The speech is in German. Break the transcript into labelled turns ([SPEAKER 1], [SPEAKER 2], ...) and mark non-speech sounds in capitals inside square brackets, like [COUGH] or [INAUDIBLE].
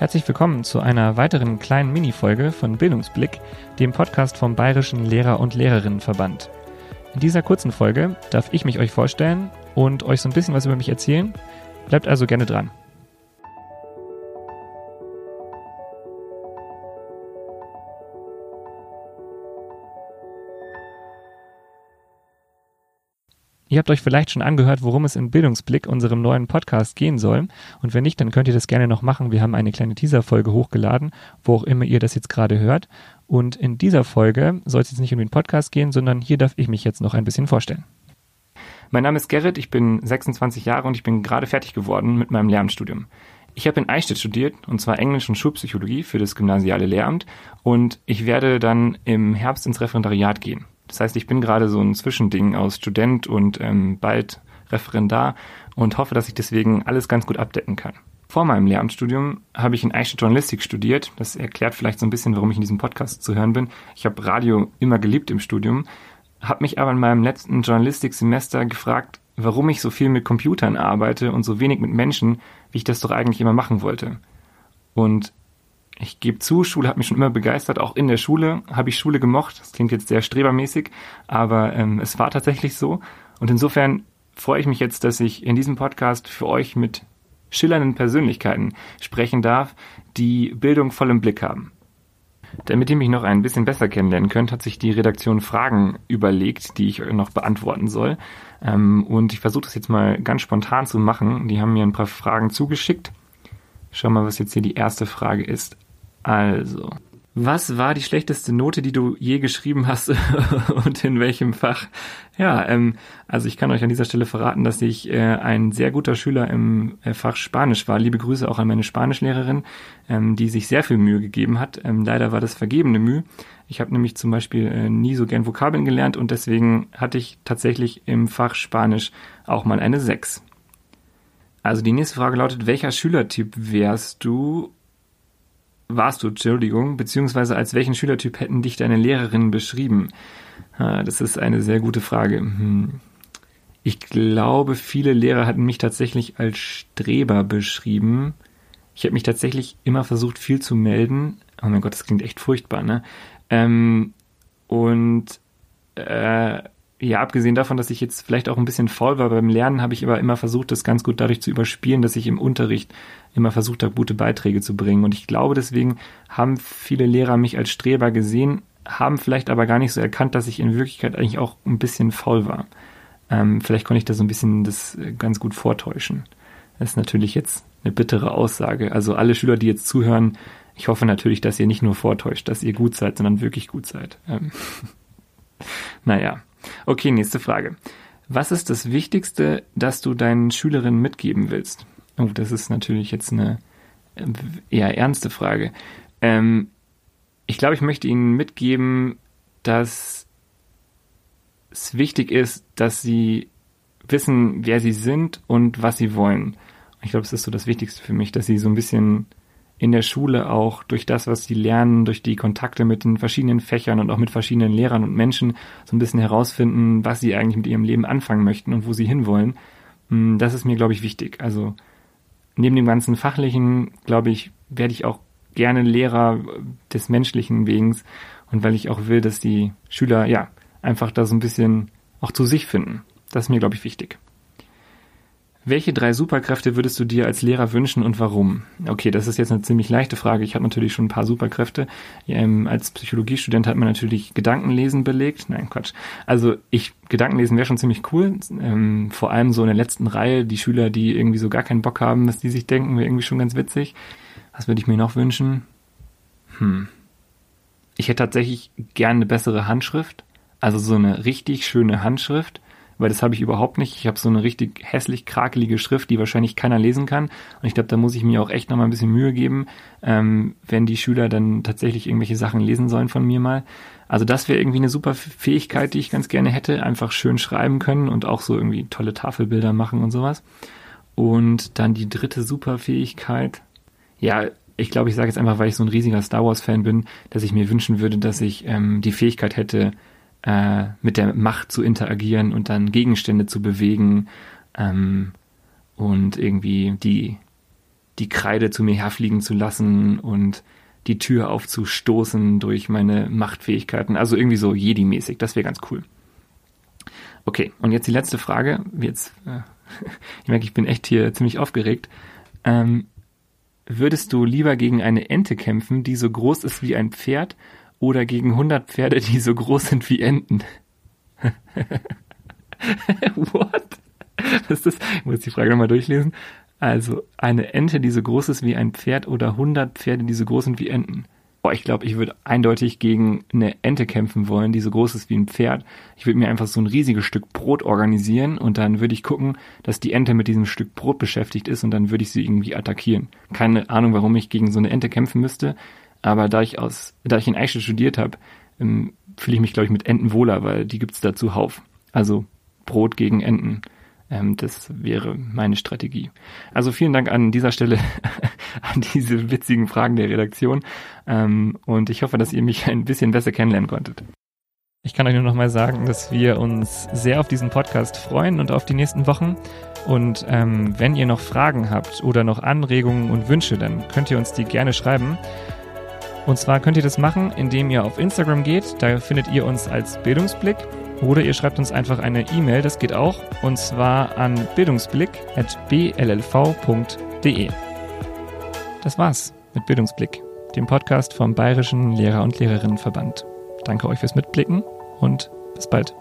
[SPEAKER 1] Herzlich willkommen zu einer weiteren kleinen Minifolge von Bildungsblick, dem Podcast vom Bayerischen Lehrer- und Lehrerinnenverband. In dieser kurzen Folge darf ich mich euch vorstellen und euch so ein bisschen was über mich erzählen. Bleibt also gerne dran. Ihr habt euch vielleicht schon angehört, worum es in Bildungsblick, unserem neuen Podcast, gehen soll. Und wenn nicht, dann könnt ihr das gerne noch machen. Wir haben eine kleine Teaser-Folge hochgeladen, wo auch immer ihr das jetzt gerade hört. Und in dieser Folge soll es jetzt nicht um den Podcast gehen, sondern hier darf ich mich jetzt noch ein bisschen vorstellen. Mein Name ist Gerrit, ich bin 26 Jahre und ich bin gerade fertig geworden mit meinem Lehramtsstudium. Ich habe in Eichstätt studiert, und zwar Englisch und Schulpsychologie für das gymnasiale Lehramt. Und ich werde dann im Herbst ins Referendariat gehen. Das heißt, ich bin gerade so ein Zwischending aus Student und ähm, bald Referendar und hoffe, dass ich deswegen alles ganz gut abdecken kann. Vor meinem Lehramtsstudium habe ich in Eichstätt Journalistik studiert. Das erklärt vielleicht so ein bisschen, warum ich in diesem Podcast zu hören bin. Ich habe Radio immer geliebt im Studium, habe mich aber in meinem letzten Journalistiksemester gefragt, warum ich so viel mit Computern arbeite und so wenig mit Menschen, wie ich das doch eigentlich immer machen wollte. Und ich gebe zu, Schule hat mich schon immer begeistert. Auch in der Schule habe ich Schule gemocht. Das klingt jetzt sehr strebermäßig, aber ähm, es war tatsächlich so. Und insofern freue ich mich jetzt, dass ich in diesem Podcast für euch mit schillernden Persönlichkeiten sprechen darf, die Bildung voll im Blick haben. Damit ihr mich noch ein bisschen besser kennenlernen könnt, hat sich die Redaktion Fragen überlegt, die ich noch beantworten soll. Ähm, und ich versuche das jetzt mal ganz spontan zu machen. Die haben mir ein paar Fragen zugeschickt. Schau mal, was jetzt hier die erste Frage ist. Also, was war die schlechteste Note, die du je geschrieben hast [LAUGHS] und in welchem Fach? Ja, ähm, also ich kann euch an dieser Stelle verraten, dass ich äh, ein sehr guter Schüler im äh, Fach Spanisch war. Liebe Grüße auch an meine Spanischlehrerin, ähm, die sich sehr viel Mühe gegeben hat. Ähm, leider war das vergebene Mühe. Ich habe nämlich zum Beispiel äh, nie so gern Vokabeln gelernt und deswegen hatte ich tatsächlich im Fach Spanisch auch mal eine 6. Also die nächste Frage lautet, welcher Schülertyp wärst du warst du, Entschuldigung, beziehungsweise als welchen Schülertyp hätten dich deine Lehrerinnen beschrieben? Das ist eine sehr gute Frage. Hm. Ich glaube, viele Lehrer hatten mich tatsächlich als Streber beschrieben. Ich habe mich tatsächlich immer versucht, viel zu melden. Oh mein Gott, das klingt echt furchtbar, ne? Ähm, und äh, ja, abgesehen davon, dass ich jetzt vielleicht auch ein bisschen faul war beim Lernen, habe ich aber immer versucht, das ganz gut dadurch zu überspielen, dass ich im Unterricht immer versucht habe, gute Beiträge zu bringen. Und ich glaube, deswegen haben viele Lehrer mich als Streber gesehen, haben vielleicht aber gar nicht so erkannt, dass ich in Wirklichkeit eigentlich auch ein bisschen faul war. Ähm, vielleicht konnte ich da so ein bisschen das äh, ganz gut vortäuschen. Das ist natürlich jetzt eine bittere Aussage. Also alle Schüler, die jetzt zuhören, ich hoffe natürlich, dass ihr nicht nur vortäuscht, dass ihr gut seid, sondern wirklich gut seid. Ähm [LAUGHS] naja. Okay, nächste Frage. Was ist das Wichtigste, das du deinen Schülerinnen mitgeben willst? Oh, das ist natürlich jetzt eine äh, eher ernste Frage. Ähm, ich glaube, ich möchte Ihnen mitgeben, dass es wichtig ist, dass Sie wissen, wer Sie sind und was Sie wollen. Ich glaube, es ist so das Wichtigste für mich, dass Sie so ein bisschen in der Schule auch durch das, was sie lernen, durch die Kontakte mit den verschiedenen Fächern und auch mit verschiedenen Lehrern und Menschen so ein bisschen herausfinden, was sie eigentlich mit ihrem Leben anfangen möchten und wo sie hinwollen. Hm, das ist mir, glaube ich, wichtig. Also neben dem ganzen Fachlichen, glaube ich, werde ich auch gerne Lehrer des menschlichen Wegens und weil ich auch will, dass die Schüler ja einfach da so ein bisschen auch zu sich finden. Das ist mir, glaube ich, wichtig. Welche drei Superkräfte würdest du dir als Lehrer wünschen und warum? Okay, das ist jetzt eine ziemlich leichte Frage. Ich habe natürlich schon ein paar Superkräfte. Ähm, als Psychologiestudent hat man natürlich Gedankenlesen belegt. Nein, Quatsch. Also ich Gedankenlesen wäre schon ziemlich cool. Ähm, vor allem so in der letzten Reihe die Schüler, die irgendwie so gar keinen Bock haben, was die sich denken, wäre irgendwie schon ganz witzig. Was würde ich mir noch wünschen? Hm. Ich hätte tatsächlich gerne eine bessere Handschrift. Also so eine richtig schöne Handschrift weil das habe ich überhaupt nicht. Ich habe so eine richtig hässlich krakelige Schrift, die wahrscheinlich keiner lesen kann. Und ich glaube, da muss ich mir auch echt nochmal ein bisschen Mühe geben, ähm, wenn die Schüler dann tatsächlich irgendwelche Sachen lesen sollen von mir mal. Also das wäre irgendwie eine super Fähigkeit, die ich ganz gerne hätte. Einfach schön schreiben können und auch so irgendwie tolle Tafelbilder machen und sowas. Und dann die dritte Superfähigkeit. Ja, ich glaube, ich sage jetzt einfach, weil ich so ein riesiger Star Wars-Fan bin, dass ich mir wünschen würde, dass ich ähm, die Fähigkeit hätte, äh, mit der Macht zu interagieren und dann Gegenstände zu bewegen ähm, und irgendwie die, die Kreide zu mir herfliegen zu lassen und die Tür aufzustoßen durch meine Machtfähigkeiten. Also irgendwie so Jedi-mäßig. Das wäre ganz cool. Okay, und jetzt die letzte Frage. Jetzt, äh, [LAUGHS] ich merke, ich bin echt hier ziemlich aufgeregt. Ähm, würdest du lieber gegen eine Ente kämpfen, die so groß ist wie ein Pferd, oder gegen 100 Pferde, die so groß sind wie Enten? [LAUGHS] What? Das? Ich muss die Frage nochmal durchlesen. Also eine Ente, die so groß ist wie ein Pferd oder 100 Pferde, die so groß sind wie Enten. Boah, ich glaube, ich würde eindeutig gegen eine Ente kämpfen wollen, die so groß ist wie ein Pferd. Ich würde mir einfach so ein riesiges Stück Brot organisieren und dann würde ich gucken, dass die Ente mit diesem Stück Brot beschäftigt ist und dann würde ich sie irgendwie attackieren. Keine Ahnung, warum ich gegen so eine Ente kämpfen müsste, aber da ich aus, da ich in Eichstätt studiert habe, ähm, fühle ich mich, glaube ich, mit Enten wohler, weil die gibt's da zuhauf. Also Brot gegen Enten. Ähm, das wäre meine Strategie. Also vielen Dank an dieser Stelle [LAUGHS] an diese witzigen Fragen der Redaktion. Ähm, und ich hoffe, dass ihr mich ein bisschen besser kennenlernen konntet. Ich kann euch nur noch mal sagen, dass wir uns sehr auf diesen Podcast freuen und auf die nächsten Wochen. Und ähm, wenn ihr noch Fragen habt oder noch Anregungen und Wünsche, dann könnt ihr uns die gerne schreiben. Und zwar könnt ihr das machen, indem ihr auf Instagram geht. Da findet ihr uns als Bildungsblick. Oder ihr schreibt uns einfach eine E-Mail, das geht auch, und zwar an bildungsblick.bllv.de. Das war's mit Bildungsblick, dem Podcast vom Bayerischen Lehrer- und Lehrerinnenverband. Danke euch fürs Mitblicken und bis bald.